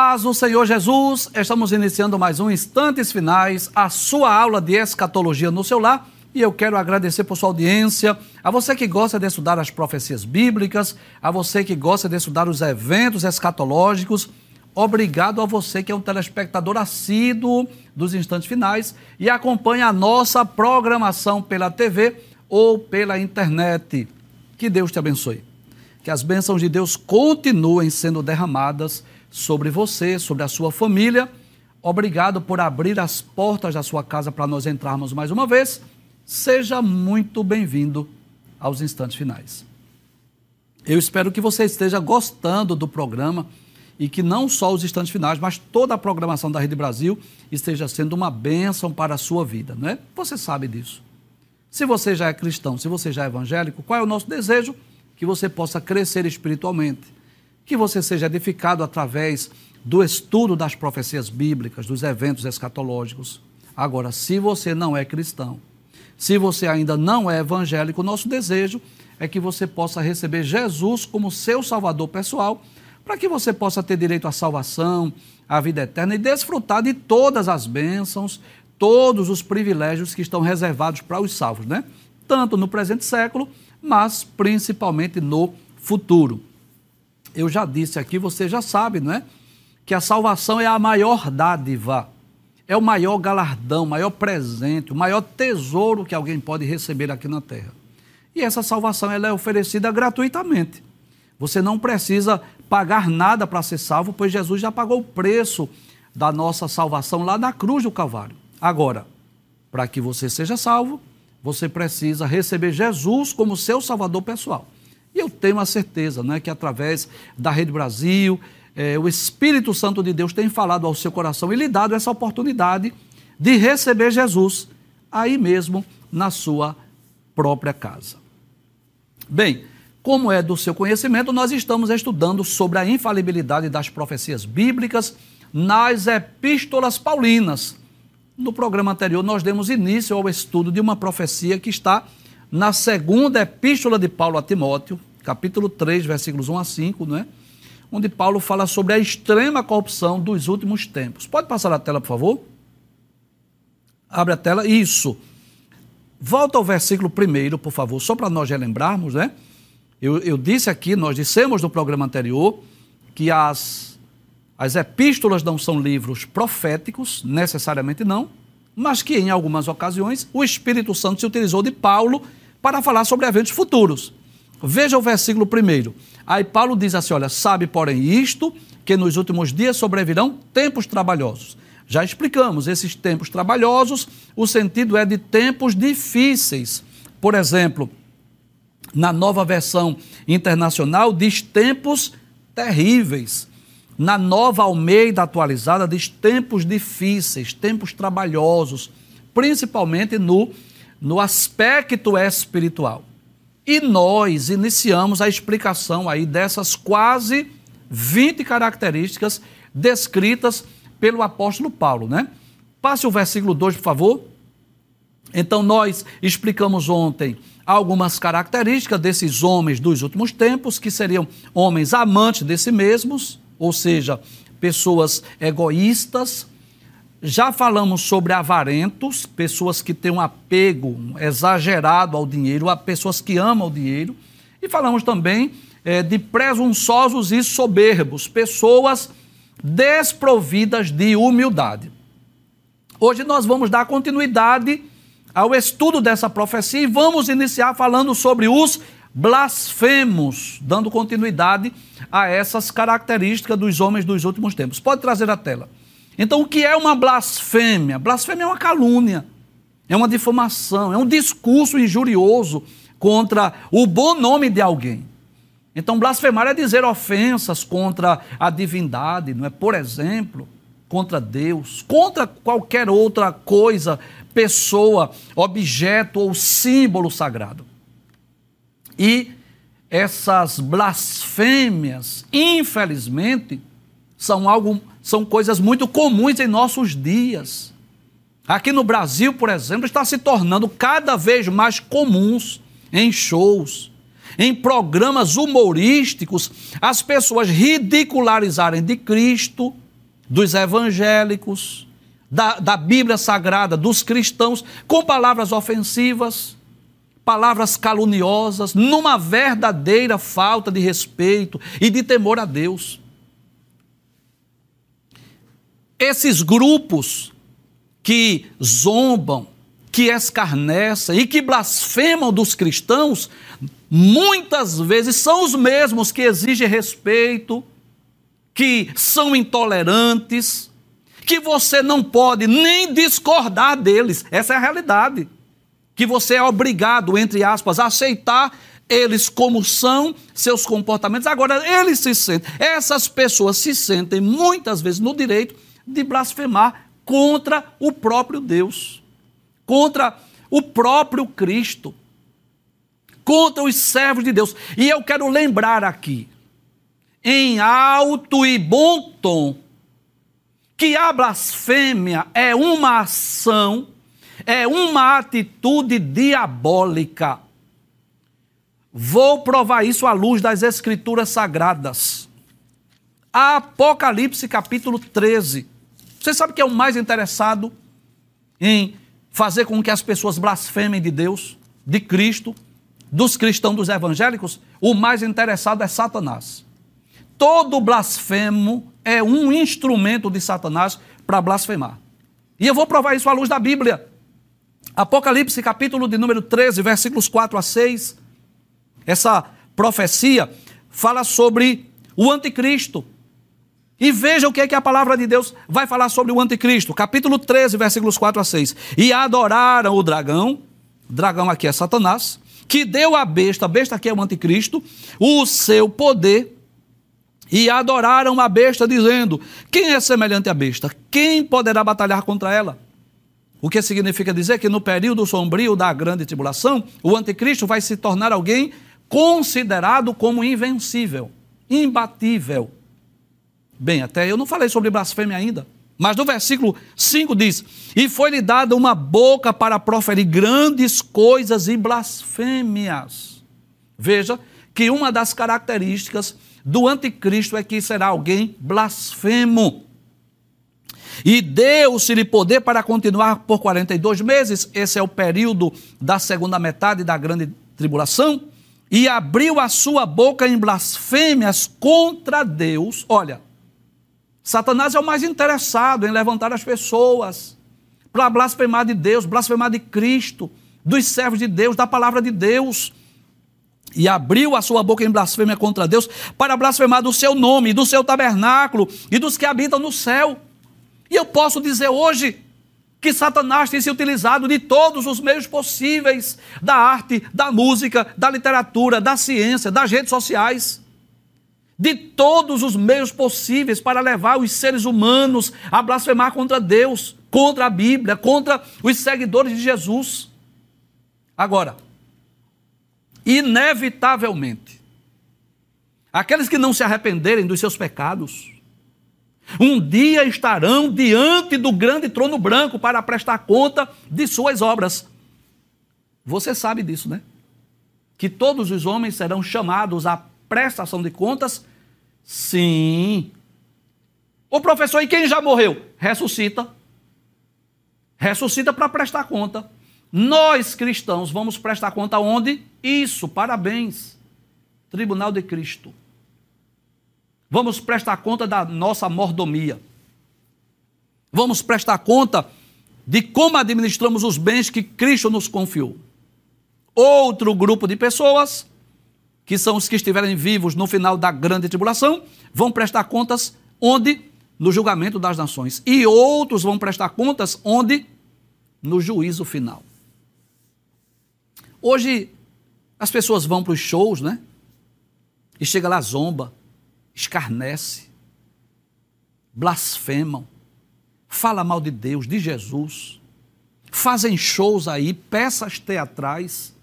Paz do Senhor Jesus, estamos iniciando mais um Instantes Finais, a sua aula de escatologia no seu lar. E eu quero agradecer por sua audiência, a você que gosta de estudar as profecias bíblicas, a você que gosta de estudar os eventos escatológicos. Obrigado a você que é um telespectador assíduo dos Instantes Finais e acompanha a nossa programação pela TV ou pela internet. Que Deus te abençoe. Que as bênçãos de Deus continuem sendo derramadas sobre você, sobre a sua família. Obrigado por abrir as portas da sua casa para nós entrarmos mais uma vez. Seja muito bem-vindo aos instantes finais. Eu espero que você esteja gostando do programa e que não só os instantes finais, mas toda a programação da Rede Brasil esteja sendo uma bênção para a sua vida, não é? Você sabe disso. Se você já é cristão, se você já é evangélico, qual é o nosso desejo? Que você possa crescer espiritualmente que você seja edificado através do estudo das profecias bíblicas, dos eventos escatológicos. Agora, se você não é cristão, se você ainda não é evangélico, nosso desejo é que você possa receber Jesus como seu salvador pessoal, para que você possa ter direito à salvação, à vida eterna e desfrutar de todas as bênçãos, todos os privilégios que estão reservados para os salvos, né? Tanto no presente século, mas principalmente no futuro eu já disse aqui, você já sabe, não é? Que a salvação é a maior dádiva, é o maior galardão, o maior presente, o maior tesouro que alguém pode receber aqui na terra. E essa salvação ela é oferecida gratuitamente. Você não precisa pagar nada para ser salvo, pois Jesus já pagou o preço da nossa salvação lá na cruz do Calvário. Agora, para que você seja salvo, você precisa receber Jesus como seu salvador pessoal. E eu tenho a certeza né, que através da Rede Brasil, é, o Espírito Santo de Deus tem falado ao seu coração e lhe dado essa oportunidade de receber Jesus aí mesmo na sua própria casa. Bem, como é do seu conhecimento, nós estamos estudando sobre a infalibilidade das profecias bíblicas nas epístolas paulinas. No programa anterior, nós demos início ao estudo de uma profecia que está na segunda epístola de Paulo a Timóteo, capítulo 3, versículos 1 a 5, não é? onde Paulo fala sobre a extrema corrupção dos últimos tempos. Pode passar a tela, por favor? Abre a tela. Isso. Volta ao versículo primeiro, por favor, só para nós relembrarmos, né? Eu, eu disse aqui, nós dissemos no programa anterior, que as, as epístolas não são livros proféticos, necessariamente não, mas que em algumas ocasiões o Espírito Santo se utilizou de Paulo para falar sobre eventos futuros. Veja o versículo primeiro. Aí Paulo diz assim: olha, sabe, porém, isto, que nos últimos dias sobrevirão tempos trabalhosos. Já explicamos esses tempos trabalhosos, o sentido é de tempos difíceis. Por exemplo, na nova versão internacional, diz tempos terríveis. Na nova Almeida atualizada, diz tempos difíceis, tempos trabalhosos, principalmente no, no aspecto espiritual. E nós iniciamos a explicação aí dessas quase 20 características descritas pelo apóstolo Paulo, né? Passe o versículo 2, por favor. Então, nós explicamos ontem algumas características desses homens dos últimos tempos, que seriam homens amantes de si mesmos, ou seja, pessoas egoístas, já falamos sobre avarentos, pessoas que têm um apego exagerado ao dinheiro, a pessoas que amam o dinheiro. E falamos também é, de presunçosos e soberbos, pessoas desprovidas de humildade. Hoje nós vamos dar continuidade ao estudo dessa profecia e vamos iniciar falando sobre os blasfemos, dando continuidade a essas características dos homens dos últimos tempos. Pode trazer a tela. Então, o que é uma blasfêmia? Blasfêmia é uma calúnia, é uma difamação, é um discurso injurioso contra o bom nome de alguém. Então, blasfemar é dizer ofensas contra a divindade, não é? Por exemplo, contra Deus, contra qualquer outra coisa, pessoa, objeto ou símbolo sagrado. E essas blasfêmias, infelizmente, são algo são coisas muito comuns em nossos dias. Aqui no Brasil, por exemplo, está se tornando cada vez mais comuns em shows, em programas humorísticos, as pessoas ridicularizarem de Cristo, dos evangélicos, da, da Bíblia Sagrada, dos cristãos, com palavras ofensivas, palavras caluniosas, numa verdadeira falta de respeito e de temor a Deus. Esses grupos que zombam, que escarnecem e que blasfemam dos cristãos, muitas vezes são os mesmos que exigem respeito, que são intolerantes, que você não pode nem discordar deles. Essa é a realidade. Que você é obrigado, entre aspas, a aceitar eles como são, seus comportamentos. Agora, eles se sentem, essas pessoas se sentem muitas vezes no direito de blasfemar contra o próprio Deus contra o próprio Cristo, contra os servos de Deus. E eu quero lembrar aqui, em alto e bom tom, que a blasfêmia é uma ação, é uma atitude diabólica. Vou provar isso à luz das Escrituras Sagradas. Apocalipse capítulo 13. Você sabe que é o mais interessado em fazer com que as pessoas blasfemem de Deus, de Cristo, dos cristãos, dos evangélicos, o mais interessado é Satanás. Todo blasfemo é um instrumento de Satanás para blasfemar. E eu vou provar isso à luz da Bíblia. Apocalipse, capítulo de número 13, versículos 4 a 6. Essa profecia fala sobre o anticristo. E veja o que é que a palavra de Deus vai falar sobre o anticristo. Capítulo 13, versículos 4 a 6. E adoraram o dragão, dragão aqui é Satanás, que deu à besta, a besta aqui é o anticristo, o seu poder, e adoraram a besta, dizendo: Quem é semelhante à besta? Quem poderá batalhar contra ela? O que significa dizer que no período sombrio da grande tribulação, o anticristo vai se tornar alguém considerado como invencível, imbatível Bem, até eu não falei sobre blasfêmia ainda. Mas no versículo 5 diz: E foi-lhe dada uma boca para proferir grandes coisas e blasfêmias. Veja que uma das características do anticristo é que será alguém blasfemo. E deu-se-lhe poder para continuar por 42 meses, esse é o período da segunda metade da grande tribulação, e abriu a sua boca em blasfêmias contra Deus. Olha, Satanás é o mais interessado em levantar as pessoas para blasfemar de Deus, blasfemar de Cristo, dos servos de Deus, da palavra de Deus. E abriu a sua boca em blasfêmia contra Deus para blasfemar do seu nome, do seu tabernáculo e dos que habitam no céu. E eu posso dizer hoje que Satanás tem se utilizado de todos os meios possíveis da arte, da música, da literatura, da ciência, das redes sociais de todos os meios possíveis para levar os seres humanos a blasfemar contra Deus, contra a Bíblia, contra os seguidores de Jesus. Agora, inevitavelmente, aqueles que não se arrependerem dos seus pecados, um dia estarão diante do grande trono branco para prestar conta de suas obras. Você sabe disso, né? Que todos os homens serão chamados à prestação de contas? Sim. O professor, e quem já morreu? Ressuscita. Ressuscita para prestar conta. Nós cristãos vamos prestar conta onde? Isso, parabéns. Tribunal de Cristo. Vamos prestar conta da nossa mordomia. Vamos prestar conta de como administramos os bens que Cristo nos confiou. Outro grupo de pessoas que são os que estiverem vivos no final da grande tribulação, vão prestar contas onde? No julgamento das nações. E outros vão prestar contas onde? No juízo final. Hoje, as pessoas vão para os shows, né? E chega lá, zomba, escarnece, blasfemam, fala mal de Deus, de Jesus, fazem shows aí, peças teatrais,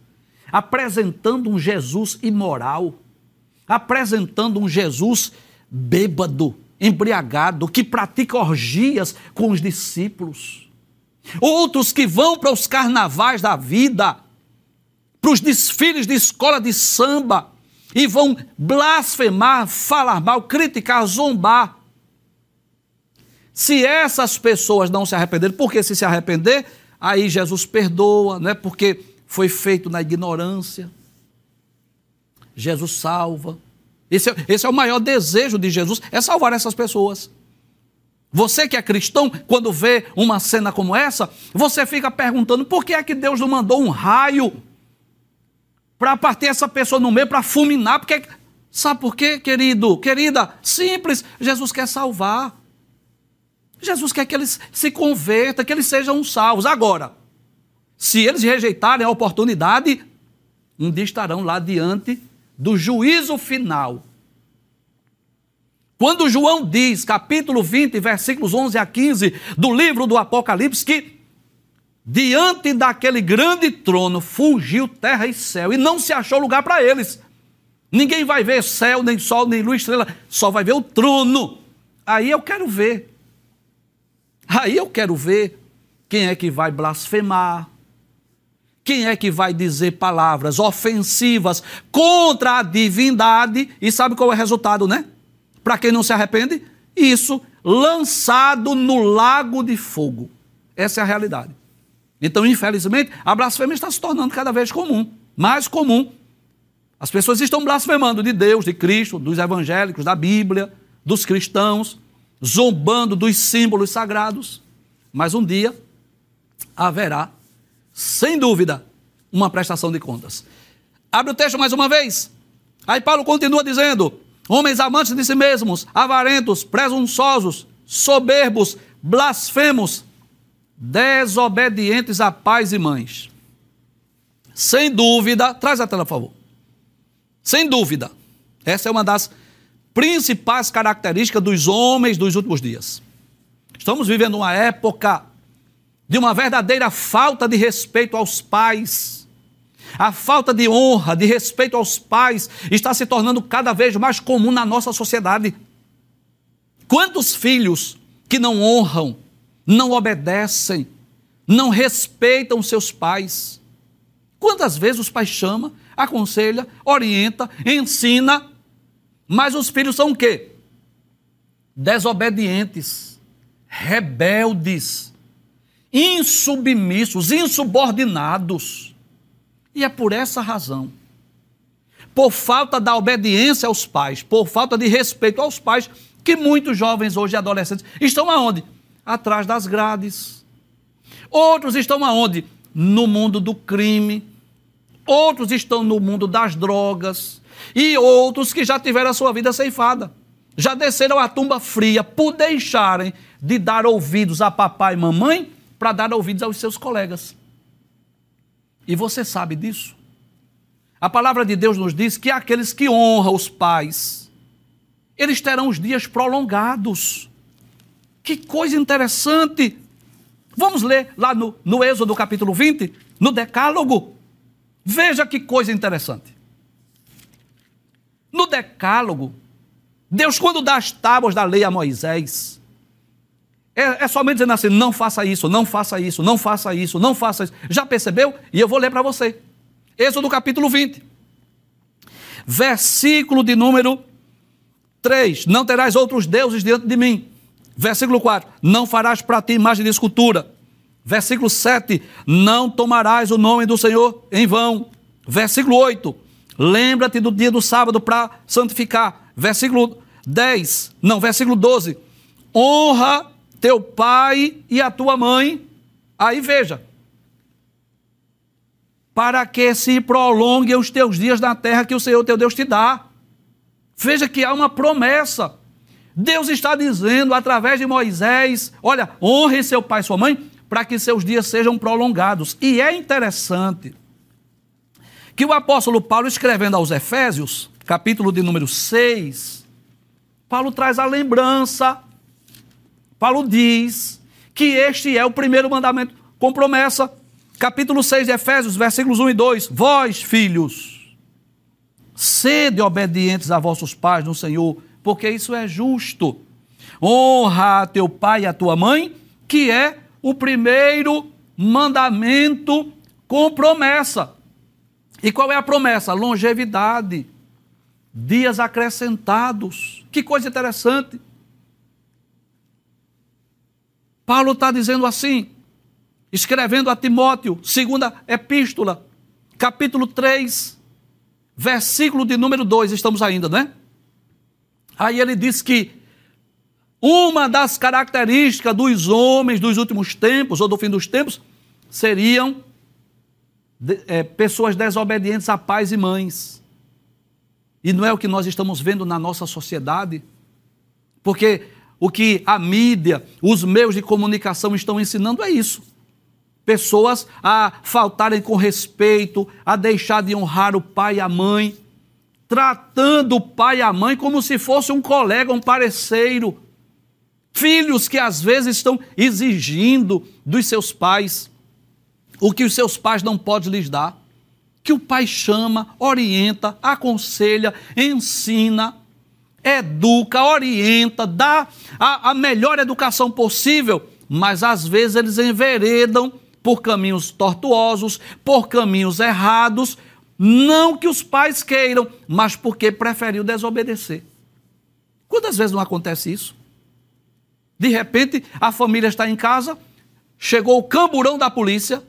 apresentando um Jesus imoral, apresentando um Jesus bêbado, embriagado, que pratica orgias com os discípulos. Outros que vão para os carnavais da vida para os desfiles de escola de samba e vão blasfemar, falar mal, criticar, zombar. Se essas pessoas não se arrependerem, porque se se arrepender, aí Jesus perdoa, não é porque foi feito na ignorância. Jesus salva. Esse é, esse é o maior desejo de Jesus, é salvar essas pessoas. Você que é cristão, quando vê uma cena como essa, você fica perguntando por que é que Deus não mandou um raio para partir essa pessoa no meio, para fulminar? Porque, sabe por quê, querido? Querida, simples, Jesus quer salvar. Jesus quer que eles se convertam, que eles sejam salvos. Agora, se eles rejeitarem a oportunidade, um dia estarão lá diante do juízo final. Quando João diz, capítulo 20, versículos 11 a 15 do livro do Apocalipse, que diante daquele grande trono fugiu terra e céu e não se achou lugar para eles. Ninguém vai ver céu, nem sol, nem lua, estrela, só vai ver o trono. Aí eu quero ver. Aí eu quero ver quem é que vai blasfemar, quem é que vai dizer palavras ofensivas contra a divindade, e sabe qual é o resultado, né? Para quem não se arrepende, isso lançado no lago de fogo. Essa é a realidade. Então, infelizmente, a blasfêmia está se tornando cada vez comum, mais comum. As pessoas estão blasfemando de Deus, de Cristo, dos evangélicos, da Bíblia, dos cristãos zombando dos símbolos sagrados, mas um dia haverá, sem dúvida, uma prestação de contas. Abre o texto mais uma vez. Aí Paulo continua dizendo: homens amantes de si mesmos, avarentos, presunçosos, soberbos, blasfemos, desobedientes a pais e mães. Sem dúvida, traz a tela, por favor. Sem dúvida, essa é uma das principais características dos homens dos últimos dias. Estamos vivendo uma época de uma verdadeira falta de respeito aos pais. A falta de honra, de respeito aos pais está se tornando cada vez mais comum na nossa sociedade. Quantos filhos que não honram, não obedecem, não respeitam seus pais? Quantas vezes os pais chama, aconselha, orienta, ensina, mas os filhos são o quê? Desobedientes, rebeldes, insubmissos, insubordinados. E é por essa razão, por falta da obediência aos pais, por falta de respeito aos pais, que muitos jovens hoje adolescentes estão aonde? Atrás das grades. Outros estão aonde? No mundo do crime. Outros estão no mundo das drogas e outros que já tiveram a sua vida ceifada. Já desceram a tumba fria por deixarem de dar ouvidos a papai e mamãe para dar ouvidos aos seus colegas. E você sabe disso? A palavra de Deus nos diz que aqueles que honram os pais, eles terão os dias prolongados. Que coisa interessante! Vamos ler lá no, no Êxodo capítulo 20, no Decálogo. Veja que coisa interessante. No Decálogo, Deus, quando dá as tábuas da lei a Moisés, é, é somente dizendo assim: não faça isso, não faça isso, não faça isso, não faça isso. Já percebeu? E eu vou ler para você. Êxodo capítulo 20, versículo de número 3: Não terás outros deuses diante de mim. Versículo 4: Não farás para ti imagem de escultura. Versículo 7: Não tomarás o nome do Senhor em vão. Versículo 8: Lembra-te do dia do sábado para santificar. Versículo 10, não, versículo 12. Honra teu pai e a tua mãe. Aí veja. Para que se prolonguem os teus dias na terra que o Senhor teu Deus te dá. Veja que há uma promessa. Deus está dizendo através de Moisés: olha, honre seu pai e sua mãe, para que seus dias sejam prolongados. E é interessante que o apóstolo Paulo, escrevendo aos Efésios, capítulo de número 6, Paulo traz a lembrança. Paulo diz que este é o primeiro mandamento com promessa. Capítulo 6 de Efésios, versículos 1 e 2. Vós, filhos, sede obedientes a vossos pais no Senhor, porque isso é justo. Honra a teu pai e a tua mãe, que é o primeiro mandamento com promessa E qual é a promessa? Longevidade, dias acrescentados. Que coisa interessante. Paulo está dizendo assim, escrevendo a Timóteo, segunda epístola, capítulo 3, versículo de número 2, estamos ainda, né? Aí ele diz que uma das características dos homens dos últimos tempos, ou do fim dos tempos, seriam de, é, pessoas desobedientes a pais e mães. E não é o que nós estamos vendo na nossa sociedade, porque o que a mídia, os meios de comunicação estão ensinando é isso. Pessoas a faltarem com respeito, a deixar de honrar o pai e a mãe, tratando o pai e a mãe como se fosse um colega, um parceiro. Filhos que às vezes estão exigindo dos seus pais o que os seus pais não podem lhes dar. Que o pai chama, orienta, aconselha, ensina, educa, orienta, dá a, a melhor educação possível, mas às vezes eles enveredam por caminhos tortuosos, por caminhos errados, não que os pais queiram, mas porque preferiu desobedecer. Quantas vezes não acontece isso? De repente, a família está em casa, chegou o camburão da polícia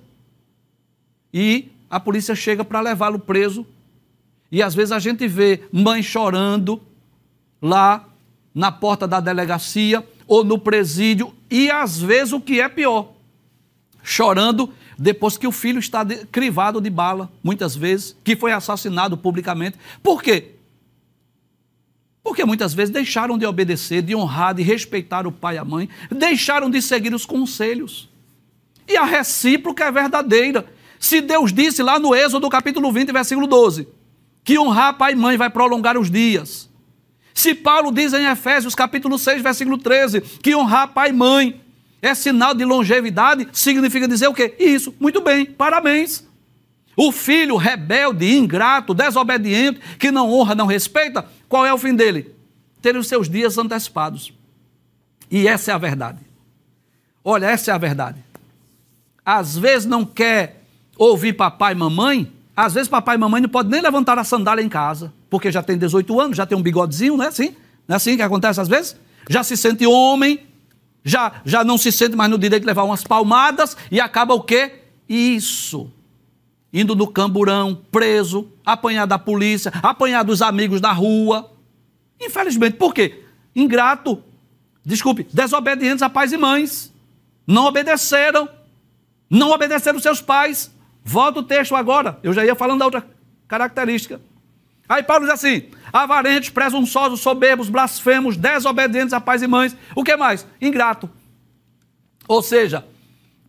e a polícia chega para levá-lo preso. E às vezes a gente vê mãe chorando lá na porta da delegacia ou no presídio, e às vezes o que é pior, chorando depois que o filho está de, crivado de bala, muitas vezes, que foi assassinado publicamente. Por quê? Porque muitas vezes deixaram de obedecer, de honrar, de respeitar o pai e a mãe, deixaram de seguir os conselhos. E a recíproca é verdadeira. Se Deus disse lá no Êxodo capítulo 20, versículo 12, que honrar pai e mãe vai prolongar os dias. Se Paulo diz em Efésios capítulo 6, versículo 13, que honrar pai e mãe é sinal de longevidade, significa dizer o quê? Isso, muito bem, parabéns. O filho rebelde, ingrato, desobediente, que não honra, não respeita, qual é o fim dele? Ter os seus dias antecipados. E essa é a verdade. Olha, essa é a verdade. Às vezes não quer ouvir papai e mamãe, às vezes papai e mamãe não podem nem levantar a sandália em casa, porque já tem 18 anos, já tem um bigodezinho, não é assim? Não é assim que acontece às vezes? Já se sente homem, já, já não se sente mais no direito de levar umas palmadas e acaba o quê? Isso. Indo no camburão, preso, apanhado da polícia, apanhado dos amigos da rua. Infelizmente, por quê? Ingrato, desculpe, desobedientes a pais e mães. Não obedeceram, não obedeceram seus pais. Volta o texto agora, eu já ia falando da outra característica. Aí Paulo diz assim: avarentes, presunçosos, soberbos, blasfemos, desobedientes a pais e mães. O que mais? Ingrato. Ou seja,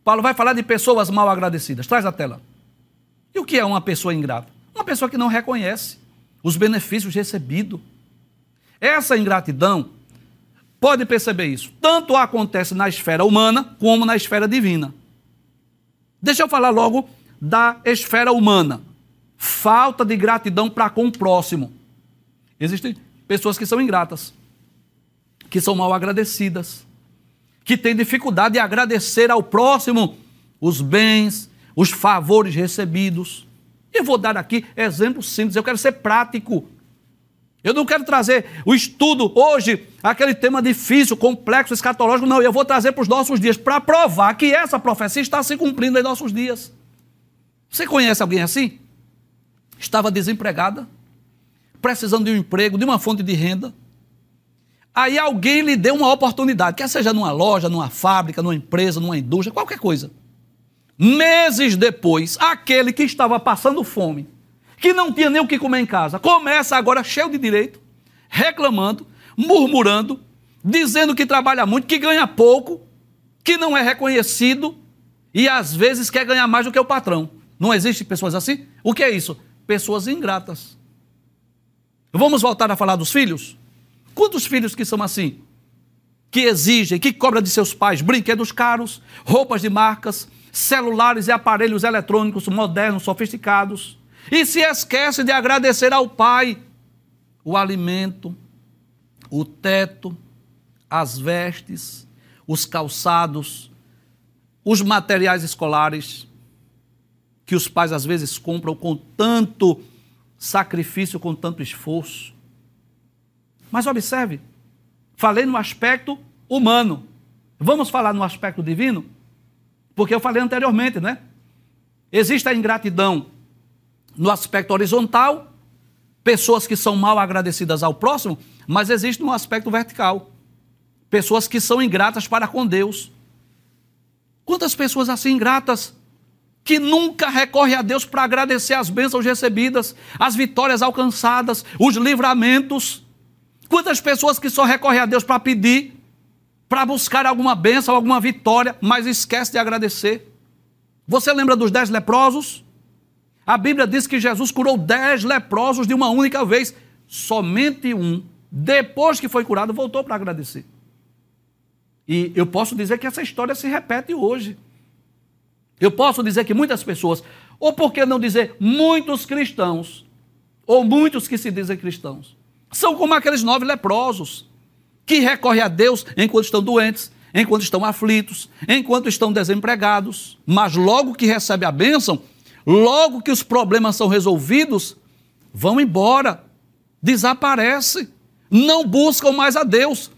Paulo vai falar de pessoas mal agradecidas. Traz a tela. E o que é uma pessoa ingrata? Uma pessoa que não reconhece os benefícios recebidos. Essa ingratidão, pode perceber isso, tanto acontece na esfera humana como na esfera divina. Deixa eu falar logo da esfera humana. Falta de gratidão para com o próximo. Existem pessoas que são ingratas, que são mal agradecidas, que têm dificuldade de agradecer ao próximo os bens, os favores recebidos. Eu vou dar aqui exemplos simples, eu quero ser prático. Eu não quero trazer o estudo hoje, aquele tema difícil, complexo, escatológico, não. Eu vou trazer para os nossos dias, para provar que essa profecia está se cumprindo em nossos dias. Você conhece alguém assim? Estava desempregada, precisando de um emprego, de uma fonte de renda. Aí alguém lhe deu uma oportunidade, quer seja numa loja, numa fábrica, numa empresa, numa indústria, qualquer coisa. Meses depois, aquele que estava passando fome, que não tinha nem o que comer em casa, começa agora cheio de direito, reclamando, murmurando, dizendo que trabalha muito, que ganha pouco, que não é reconhecido e às vezes quer ganhar mais do que o patrão. Não existe pessoas assim? O que é isso? Pessoas ingratas. Vamos voltar a falar dos filhos? Quantos filhos que são assim? Que exigem, que cobram de seus pais brinquedos caros, roupas de marcas, celulares e aparelhos eletrônicos modernos, sofisticados, e se esquece de agradecer ao pai o alimento, o teto, as vestes, os calçados, os materiais escolares. Que os pais às vezes compram com tanto sacrifício, com tanto esforço. Mas observe, falei no aspecto humano. Vamos falar no aspecto divino? Porque eu falei anteriormente, né? Existe a ingratidão no aspecto horizontal, pessoas que são mal agradecidas ao próximo, mas existe no aspecto vertical. Pessoas que são ingratas para com Deus. Quantas pessoas assim ingratas que nunca recorre a Deus para agradecer as bênçãos recebidas, as vitórias alcançadas, os livramentos. Quantas pessoas que só recorrem a Deus para pedir, para buscar alguma bênção, alguma vitória, mas esquece de agradecer. Você lembra dos dez leprosos? A Bíblia diz que Jesus curou dez leprosos de uma única vez. Somente um, depois que foi curado, voltou para agradecer. E eu posso dizer que essa história se repete hoje. Eu posso dizer que muitas pessoas, ou por que não dizer muitos cristãos, ou muitos que se dizem cristãos, são como aqueles nove leprosos, que recorrem a Deus enquanto estão doentes, enquanto estão aflitos, enquanto estão desempregados, mas logo que recebe a bênção, logo que os problemas são resolvidos, vão embora, desaparece, não buscam mais a Deus.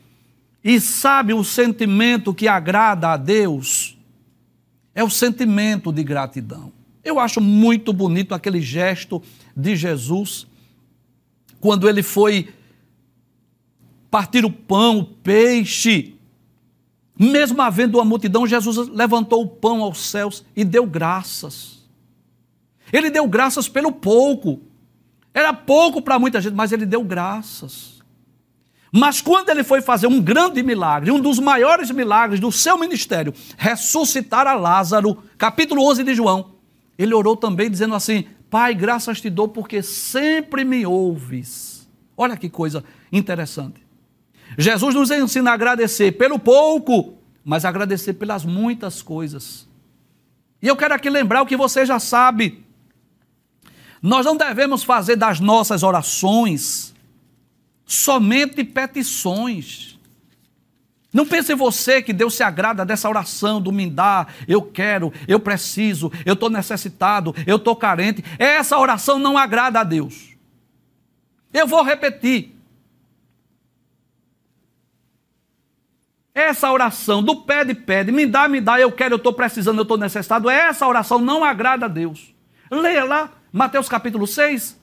E sabe o sentimento que agrada a Deus? É o sentimento de gratidão. Eu acho muito bonito aquele gesto de Jesus, quando ele foi partir o pão, o peixe. Mesmo havendo uma multidão, Jesus levantou o pão aos céus e deu graças. Ele deu graças pelo pouco. Era pouco para muita gente, mas ele deu graças. Mas quando ele foi fazer um grande milagre, um dos maiores milagres do seu ministério, ressuscitar a Lázaro, capítulo 11 de João, ele orou também dizendo assim: Pai, graças te dou porque sempre me ouves. Olha que coisa interessante. Jesus nos ensina a agradecer pelo pouco, mas agradecer pelas muitas coisas. E eu quero aqui lembrar o que você já sabe. Nós não devemos fazer das nossas orações somente petições. Não pense você que Deus se agrada dessa oração do me dá, eu quero, eu preciso, eu estou necessitado, eu estou carente. Essa oração não agrada a Deus. Eu vou repetir. Essa oração do pede, pede, me dá, me dá, eu quero, eu estou precisando, eu estou necessitado, essa oração não agrada a Deus. Leia lá, Mateus capítulo 6,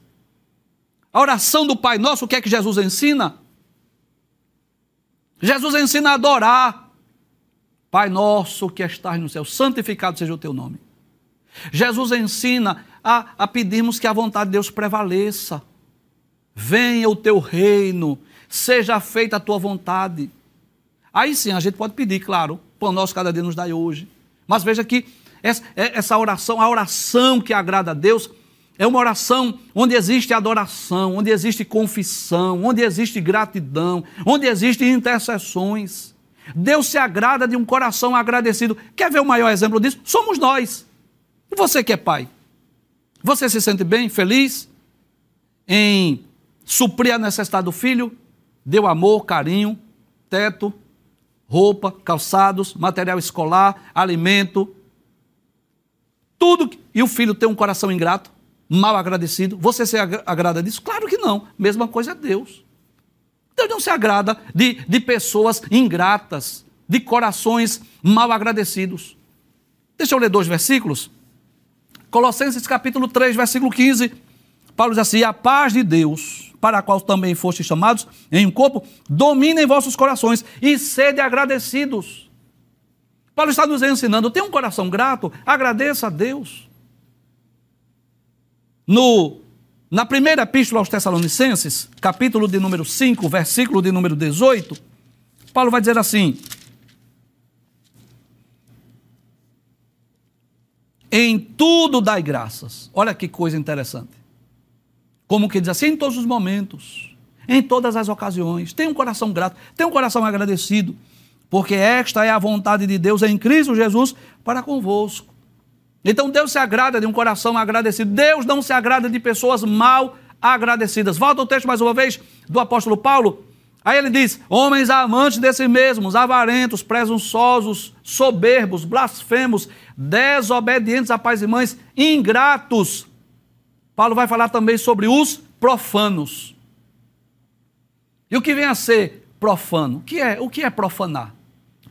a oração do Pai Nosso, o que é que Jesus ensina? Jesus ensina a adorar. Pai Nosso que estás no céu, santificado seja o teu nome. Jesus ensina a, a pedirmos que a vontade de Deus prevaleça. Venha o teu reino, seja feita a tua vontade. Aí sim a gente pode pedir, claro, pão nosso cada dia nos dai hoje. Mas veja que essa, essa oração, a oração que agrada a Deus, é uma oração onde existe adoração, onde existe confissão, onde existe gratidão, onde existem intercessões. Deus se agrada de um coração agradecido. Quer ver o maior exemplo disso? Somos nós. E você que é pai? Você se sente bem, feliz em suprir a necessidade do filho? Deu amor, carinho, teto, roupa, calçados, material escolar, alimento, tudo. E o filho tem um coração ingrato? Mal agradecido. Você se agrada disso? Claro que não. Mesma coisa é Deus. Deus não se agrada de, de pessoas ingratas, de corações mal agradecidos. Deixa eu ler dois versículos. Colossenses capítulo 3, versículo 15. Paulo diz assim: A paz de Deus, para a qual também foste chamados em um corpo, domina em vossos corações e sede agradecidos. Paulo está nos ensinando: tem um coração grato, agradeça a Deus. No, na primeira epístola aos Tessalonicenses, capítulo de número 5, versículo de número 18, Paulo vai dizer assim: Em tudo dai graças. Olha que coisa interessante. Como que diz assim, em todos os momentos, em todas as ocasiões. Tem um coração grato, tem um coração agradecido, porque esta é a vontade de Deus em Cristo Jesus para convosco. Então Deus se agrada de um coração agradecido. Deus não se agrada de pessoas mal agradecidas. Volta o texto mais uma vez do apóstolo Paulo, Aí ele diz: homens amantes de si mesmos, avarentos, presunçosos, soberbos, blasfemos, desobedientes a pais e mães, ingratos. Paulo vai falar também sobre os profanos. E o que vem a ser profano? O que é, o que é profanar?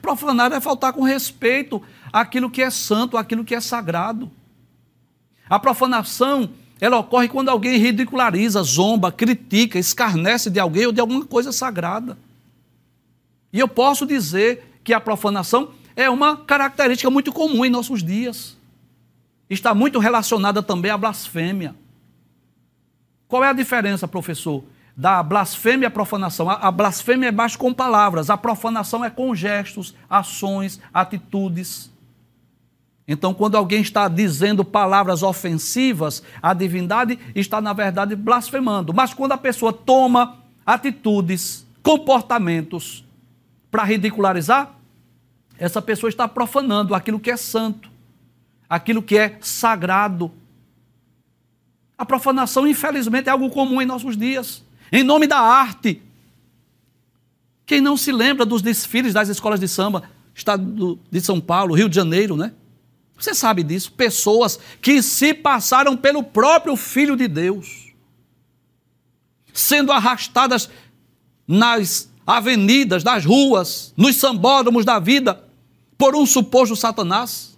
Profanar é faltar com respeito àquilo que é santo, àquilo que é sagrado. A profanação ela ocorre quando alguém ridiculariza, zomba, critica, escarnece de alguém ou de alguma coisa sagrada. E eu posso dizer que a profanação é uma característica muito comum em nossos dias. Está muito relacionada também à blasfêmia. Qual é a diferença, professor, da blasfêmia à profanação? A, blasfêmia é mais com palavras, a profanação é com gestos, ações, atitudes. Então, quando alguém está dizendo palavras ofensivas à divindade, está, na verdade, blasfemando. Mas quando a pessoa toma atitudes, comportamentos para ridicularizar, essa pessoa está profanando aquilo que é santo, aquilo que é sagrado. A profanação, infelizmente, é algo comum em nossos dias. Em nome da arte. Quem não se lembra dos desfiles das escolas de samba, estado de São Paulo, Rio de Janeiro, né? Você sabe disso? Pessoas que se passaram pelo próprio Filho de Deus, sendo arrastadas nas avenidas, nas ruas, nos sambódromos da vida, por um suposto Satanás.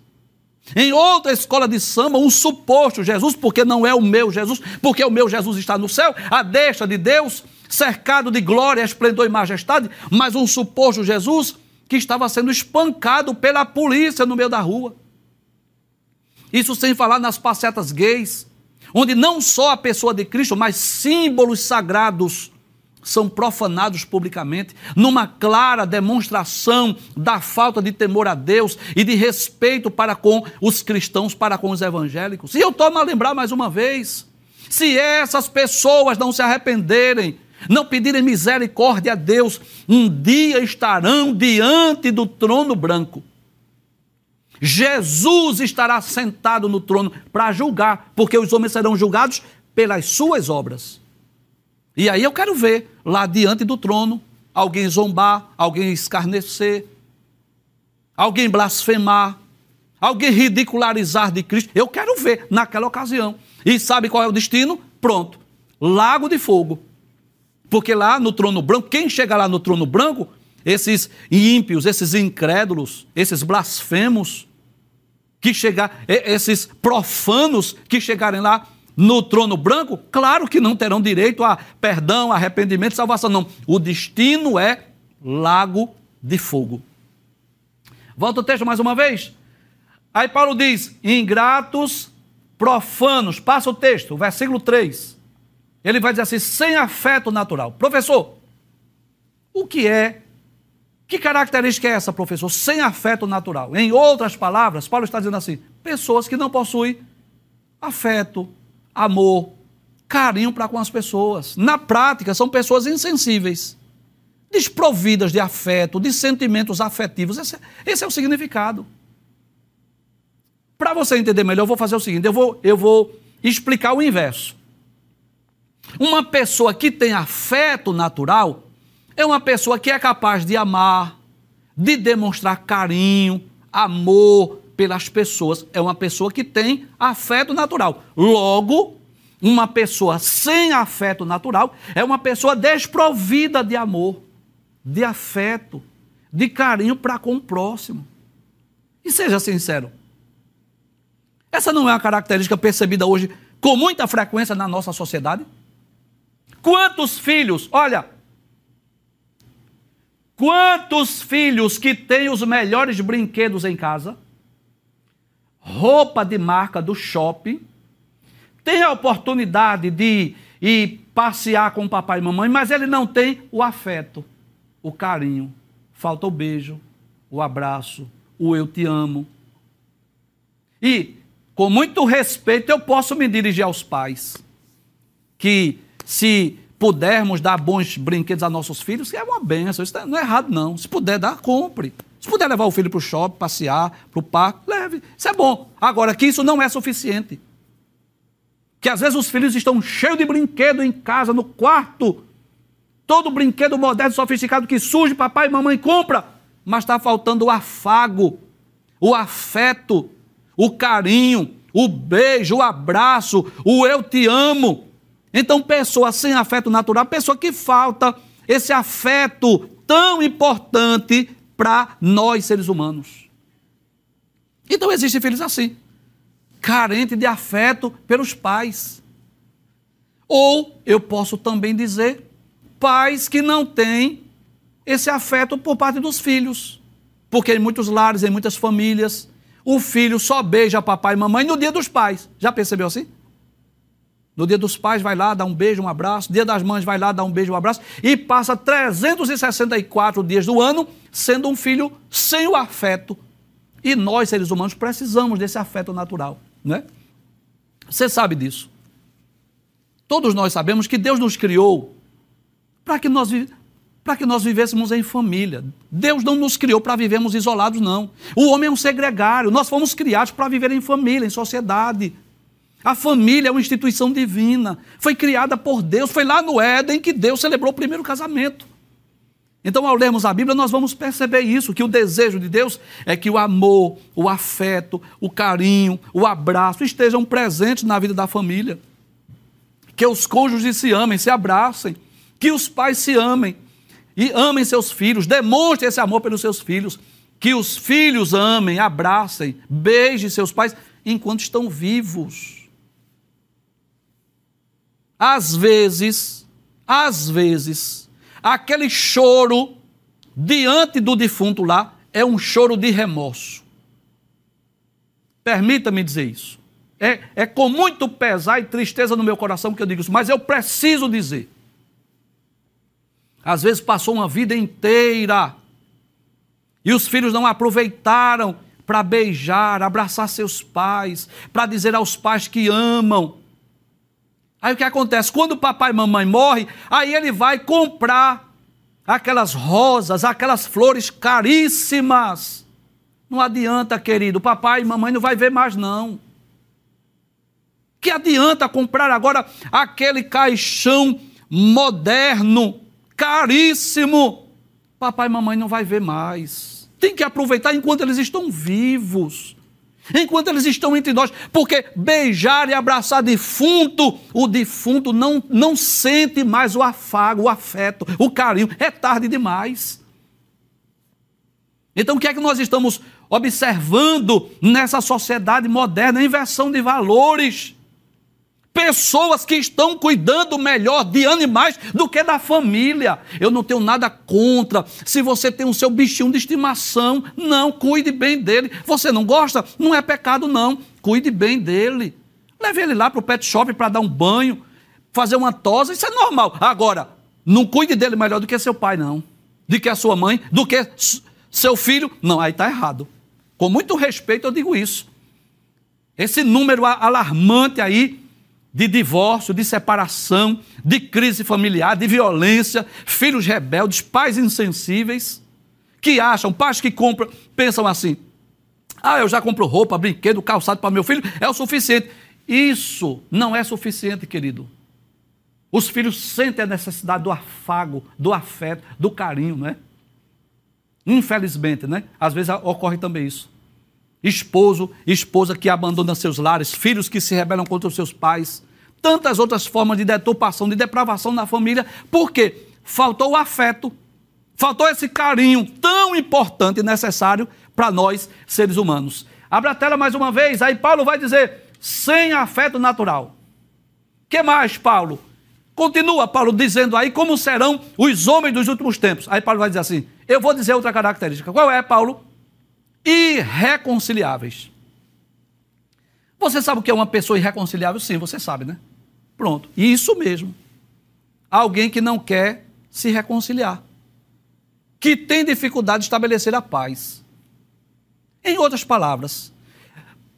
Em outra escola de samba, um suposto Jesus, porque não é o meu Jesus, porque o meu Jesus está no céu, a deixa de Deus, cercado de glória, esplendor e majestade, mas um suposto Jesus que estava sendo espancado pela polícia no meio da rua. Isso sem falar nas passetas gays, onde não só a pessoa de Cristo, mas símbolos sagrados são profanados publicamente, numa clara demonstração da falta de temor a Deus e de respeito para com os cristãos, para com os evangélicos. E eu tomo a lembrar mais uma vez: se essas pessoas não se arrependerem, não pedirem misericórdia a Deus, um dia estarão diante do trono branco Jesus estará sentado no trono para julgar, porque os homens serão julgados pelas suas obras. E aí eu quero ver lá diante do trono alguém zombar, alguém escarnecer, alguém blasfemar, alguém ridicularizar de Cristo. Eu quero ver naquela ocasião. E sabe qual é o destino? Pronto. Lago de fogo. Porque lá no trono branco, quem chega lá no trono branco, esses ímpios, esses incrédulos, esses blasfemos, que chegar, esses profanos que chegarem lá no trono branco, claro que não terão direito a perdão, arrependimento, salvação, não. O destino é lago de fogo. Volta o texto mais uma vez. Aí Paulo diz: ingratos, profanos. Passa o texto, versículo 3. Ele vai dizer assim: sem afeto natural. Professor, o que é que característica é essa, professor? Sem afeto natural. Em outras palavras, Paulo está dizendo assim: pessoas que não possuem afeto, amor, carinho para com as pessoas. Na prática, são pessoas insensíveis, desprovidas de afeto, de sentimentos afetivos. Esse, esse é o significado. Para você entender melhor, eu vou fazer o seguinte: eu vou, eu vou explicar o inverso. Uma pessoa que tem afeto natural, é uma pessoa que é capaz de amar, de demonstrar carinho, amor pelas pessoas. É uma pessoa que tem afeto natural. Logo, uma pessoa sem afeto natural é uma pessoa desprovida de amor, de afeto, de carinho para com o próximo. E seja sincero. Essa não é uma característica percebida hoje com muita frequência na nossa sociedade? Quantos filhos, olha, Quantos filhos que têm os melhores brinquedos em casa, roupa de marca do shopping, tem a oportunidade de ir passear com o papai e mamãe, mas ele não tem o afeto, o carinho. Falta o beijo, o abraço, o eu te amo. E, com muito respeito, eu posso me dirigir aos pais que, se pudermos dar bons brinquedos a nossos filhos, é uma benção. Isso não é errado, não. Se puder dar, compre. Se puder levar o filho para o shopping, passear, para o parque, leve. Isso é bom. Agora, que isso não é suficiente. Que às vezes os filhos estão cheios de brinquedo em casa, no quarto, todo brinquedo moderno, sofisticado que surge, papai e mamãe compra, mas está faltando o afago, o afeto, o carinho, o beijo, o abraço, o eu te amo. Então, pessoa sem afeto natural, pessoa que falta esse afeto tão importante para nós seres humanos. Então, existem filhos assim, carentes de afeto pelos pais. Ou eu posso também dizer, pais que não têm esse afeto por parte dos filhos. Porque em muitos lares, em muitas famílias, o filho só beija papai e mamãe no dia dos pais. Já percebeu assim? No dia dos pais vai lá, dá um beijo, um abraço. Dia das mães vai lá, dá um beijo, um abraço. E passa 364 dias do ano sendo um filho sem o afeto. E nós, seres humanos, precisamos desse afeto natural, né? Você sabe disso. Todos nós sabemos que Deus nos criou para que nós para que nós vivêssemos em família. Deus não nos criou para vivermos isolados, não. O homem é um segregário. Nós fomos criados para viver em família, em sociedade. A família é uma instituição divina. Foi criada por Deus. Foi lá no Éden que Deus celebrou o primeiro casamento. Então, ao lermos a Bíblia, nós vamos perceber isso: que o desejo de Deus é que o amor, o afeto, o carinho, o abraço estejam presentes na vida da família. Que os cônjuges se amem, se abracem. Que os pais se amem e amem seus filhos, demonstrem esse amor pelos seus filhos. Que os filhos amem, abracem, beijem seus pais enquanto estão vivos. Às vezes, às vezes, aquele choro diante do defunto lá é um choro de remorso. Permita-me dizer isso. É, é com muito pesar e tristeza no meu coração que eu digo isso, mas eu preciso dizer. Às vezes passou uma vida inteira e os filhos não aproveitaram para beijar, abraçar seus pais, para dizer aos pais que amam. Aí o que acontece? Quando o papai e mamãe morrem, aí ele vai comprar aquelas rosas, aquelas flores caríssimas. Não adianta, querido, papai e mamãe não vai ver mais não. Que adianta comprar agora aquele caixão moderno caríssimo. Papai e mamãe não vai ver mais. Tem que aproveitar enquanto eles estão vivos. Enquanto eles estão entre nós, porque beijar e abraçar defunto, o defunto não, não sente mais o afago, o afeto, o carinho, é tarde demais. Então, o que é que nós estamos observando nessa sociedade moderna? Inversão de valores pessoas que estão cuidando melhor de animais do que da família. Eu não tenho nada contra. Se você tem o seu bichinho de estimação, não, cuide bem dele. Você não gosta? Não é pecado, não. Cuide bem dele. Leve ele lá para o pet shop para dar um banho, fazer uma tosa, isso é normal. Agora, não cuide dele melhor do que seu pai, não. Do que a sua mãe, do que seu filho. Não, aí está errado. Com muito respeito eu digo isso. Esse número alarmante aí de divórcio, de separação, de crise familiar, de violência, filhos rebeldes, pais insensíveis, que acham, pais que compram, pensam assim: ah, eu já compro roupa, brinquedo, calçado para meu filho, é o suficiente. Isso não é suficiente, querido. Os filhos sentem a necessidade do afago, do afeto, do carinho, né? Infelizmente, né? Às vezes ocorre também isso. Esposo, esposa que abandona seus lares, filhos que se rebelam contra os seus pais, tantas outras formas de deturpação, de depravação na família, porque faltou o afeto, faltou esse carinho tão importante e necessário para nós, seres humanos. Abra a tela mais uma vez, aí Paulo vai dizer: sem afeto natural. que mais, Paulo? Continua Paulo dizendo aí como serão os homens dos últimos tempos. Aí Paulo vai dizer assim: eu vou dizer outra característica. Qual é, Paulo? Irreconciliáveis. Você sabe o que é uma pessoa irreconciliável? Sim, você sabe, né? Pronto. Isso mesmo. Alguém que não quer se reconciliar. Que tem dificuldade de estabelecer a paz. Em outras palavras,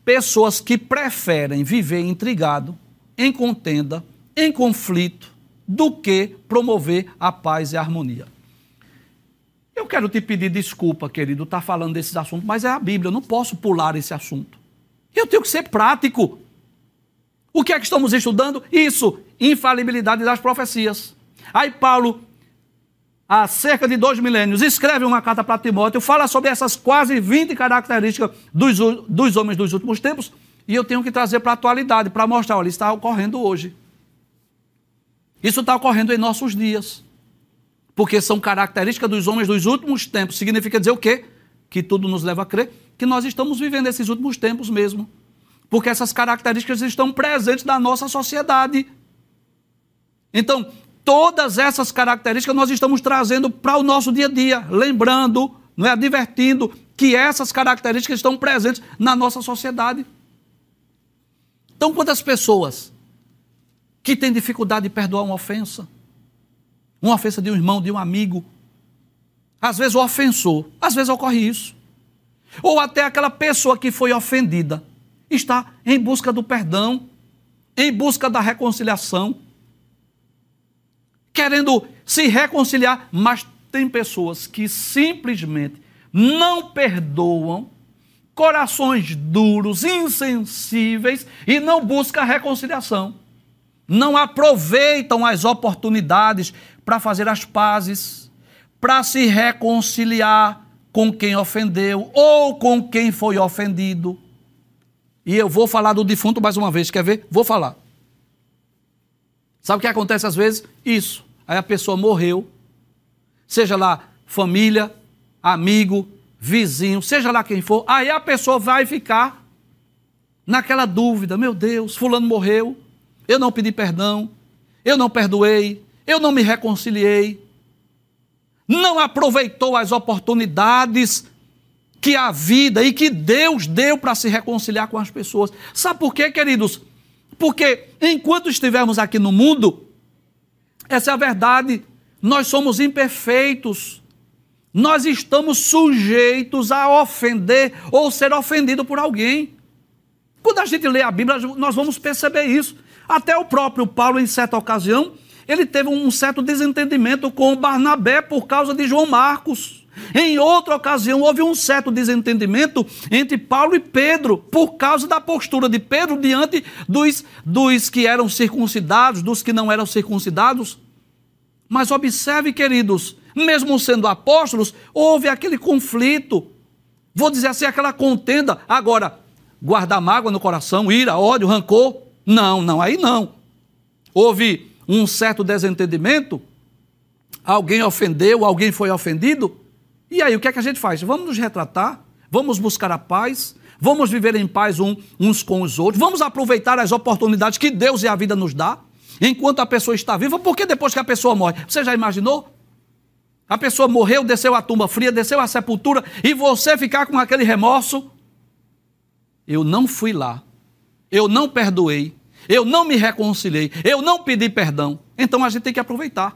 pessoas que preferem viver intrigado, em contenda, em conflito, do que promover a paz e a harmonia. Eu quero te pedir desculpa, querido, estar tá falando desses assuntos, mas é a Bíblia, eu não posso pular esse assunto. Eu tenho que ser prático. O que é que estamos estudando? Isso, infalibilidade das profecias. Aí Paulo há cerca de dois milênios, escreve uma carta para Timóteo, fala sobre essas quase 20 características dos, dos homens dos últimos tempos, e eu tenho que trazer para a atualidade, para mostrar, olha, isso está ocorrendo hoje. Isso está ocorrendo em nossos dias. Porque são características dos homens dos últimos tempos. Significa dizer o quê? Que tudo nos leva a crer que nós estamos vivendo esses últimos tempos mesmo. Porque essas características estão presentes na nossa sociedade. Então, todas essas características nós estamos trazendo para o nosso dia a dia, lembrando, não é advertindo que essas características estão presentes na nossa sociedade. Então, quantas pessoas que têm dificuldade de perdoar uma ofensa, uma ofensa de um irmão, de um amigo, às vezes o ofensor, às vezes ocorre isso, ou até aquela pessoa que foi ofendida está em busca do perdão, em busca da reconciliação, querendo se reconciliar, mas tem pessoas que simplesmente não perdoam corações duros, insensíveis e não busca reconciliação. Não aproveitam as oportunidades para fazer as pazes, para se reconciliar com quem ofendeu ou com quem foi ofendido. E eu vou falar do defunto mais uma vez, quer ver? Vou falar. Sabe o que acontece às vezes? Isso. Aí a pessoa morreu, seja lá família, amigo, vizinho, seja lá quem for, aí a pessoa vai ficar naquela dúvida: meu Deus, Fulano morreu, eu não pedi perdão, eu não perdoei, eu não me reconciliei, não aproveitou as oportunidades que a vida e que Deus deu para se reconciliar com as pessoas. Sabe por quê, queridos? Porque enquanto estivermos aqui no mundo, essa é a verdade, nós somos imperfeitos, nós estamos sujeitos a ofender ou ser ofendido por alguém. Quando a gente lê a Bíblia, nós vamos perceber isso. Até o próprio Paulo, em certa ocasião, ele teve um certo desentendimento com Barnabé por causa de João Marcos. Em outra ocasião, houve um certo desentendimento entre Paulo e Pedro, por causa da postura de Pedro diante dos, dos que eram circuncidados, dos que não eram circuncidados. Mas observe, queridos, mesmo sendo apóstolos, houve aquele conflito, vou dizer assim, aquela contenda. Agora, guardar mágoa no coração, ira, ódio, rancor? Não, não, aí não. Houve um certo desentendimento, alguém ofendeu, alguém foi ofendido, e aí o que é que a gente faz? Vamos nos retratar, vamos buscar a paz, vamos viver em paz uns com os outros, vamos aproveitar as oportunidades que Deus e a vida nos dá, enquanto a pessoa está viva, porque depois que a pessoa morre, você já imaginou? A pessoa morreu, desceu a tumba fria, desceu a sepultura, e você ficar com aquele remorso? Eu não fui lá, eu não perdoei, eu não me reconciliei, eu não pedi perdão. Então a gente tem que aproveitar.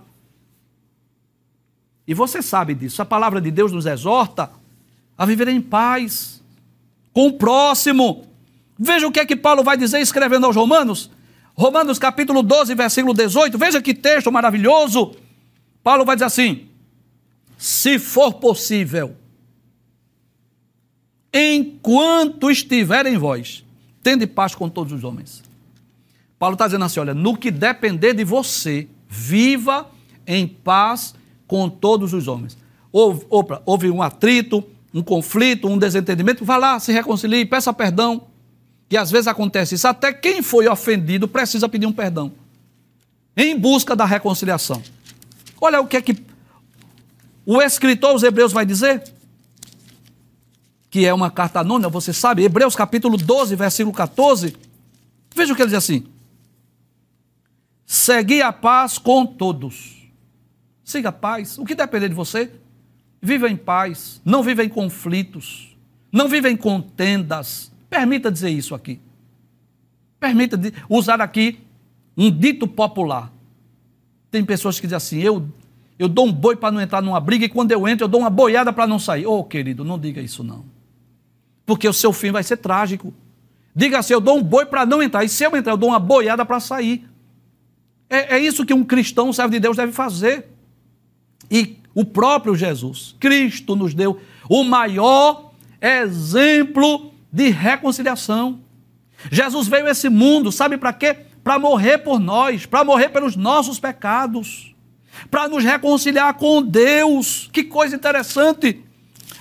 E você sabe disso. A palavra de Deus nos exorta a viver em paz com o próximo. Veja o que é que Paulo vai dizer escrevendo aos Romanos. Romanos capítulo 12, versículo 18. Veja que texto maravilhoso. Paulo vai dizer assim: se for possível, enquanto estiver em vós, tende paz com todos os homens. Paulo está dizendo assim: olha, no que depender de você, viva em paz com todos os homens. Houve, opa, houve um atrito, um conflito, um desentendimento, vá lá, se reconcilie, peça perdão. E às vezes acontece isso. Até quem foi ofendido precisa pedir um perdão. Em busca da reconciliação. Olha o que é que o escritor aos Hebreus vai dizer. Que é uma carta anônima, você sabe. Hebreus capítulo 12, versículo 14. Veja o que ele diz assim. Segui a paz com todos Siga a paz. O que depender de você, viva em paz. Não viva em conflitos. Não viva em contendas. Permita dizer isso aqui. Permita usar aqui um dito popular. Tem pessoas que dizem assim: eu, eu dou um boi para não entrar numa briga e quando eu entro eu dou uma boiada para não sair. Oh, querido, não diga isso não. Porque o seu fim vai ser trágico. Diga assim: eu dou um boi para não entrar e se eu entrar eu dou uma boiada para sair. É, é isso que um cristão, um servo de Deus, deve fazer. E o próprio Jesus, Cristo, nos deu o maior exemplo de reconciliação. Jesus veio a esse mundo, sabe para quê? Para morrer por nós, para morrer pelos nossos pecados. para nos reconciliar com Deus. Que coisa interessante.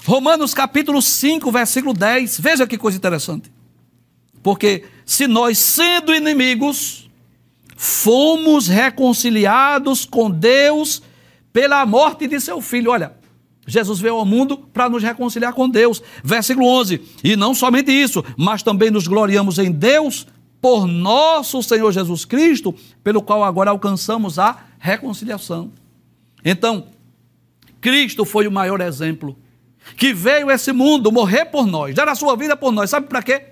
Romanos capítulo 5, versículo 10. Veja que coisa interessante. Porque se nós, sendo inimigos, fomos reconciliados com Deus pela morte de seu filho. Olha, Jesus veio ao mundo para nos reconciliar com Deus. Versículo 11. E não somente isso, mas também nos gloriamos em Deus por nosso Senhor Jesus Cristo, pelo qual agora alcançamos a reconciliação. Então, Cristo foi o maior exemplo que veio a esse mundo morrer por nós, dar a sua vida por nós. Sabe para quê?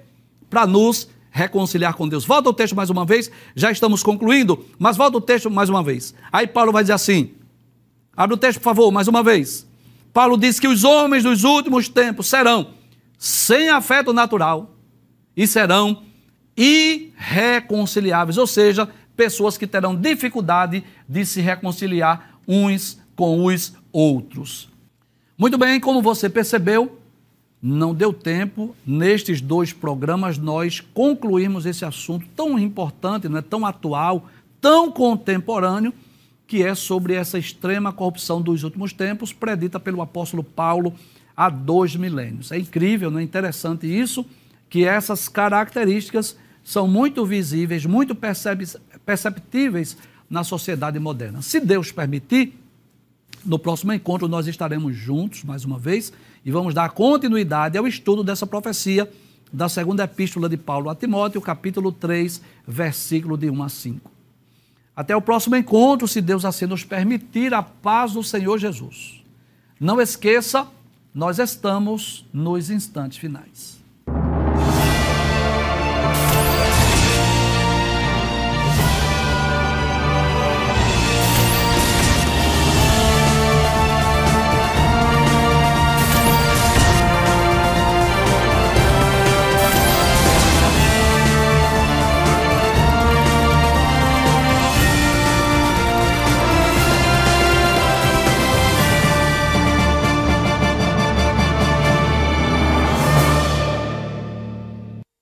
Para nos reconciliar com Deus. Volta o texto mais uma vez, já estamos concluindo, mas volta o texto mais uma vez. Aí Paulo vai dizer assim: abre o texto, por favor, mais uma vez. Paulo diz que os homens dos últimos tempos serão sem afeto natural e serão irreconciliáveis, ou seja, pessoas que terão dificuldade de se reconciliar uns com os outros. Muito bem, como você percebeu, não deu tempo nestes dois programas nós concluirmos esse assunto tão importante, não é tão atual, tão contemporâneo, que é sobre essa extrema corrupção dos últimos tempos, predita pelo apóstolo Paulo há dois milênios. É incrível, não é interessante isso, que essas características são muito visíveis, muito perceptíveis na sociedade moderna. Se Deus permitir, no próximo encontro, nós estaremos juntos mais uma vez e vamos dar continuidade ao estudo dessa profecia da segunda epístola de Paulo a Timóteo, capítulo 3, versículo de 1 a 5. Até o próximo encontro, se Deus assim nos permitir, a paz do Senhor Jesus. Não esqueça, nós estamos nos instantes finais.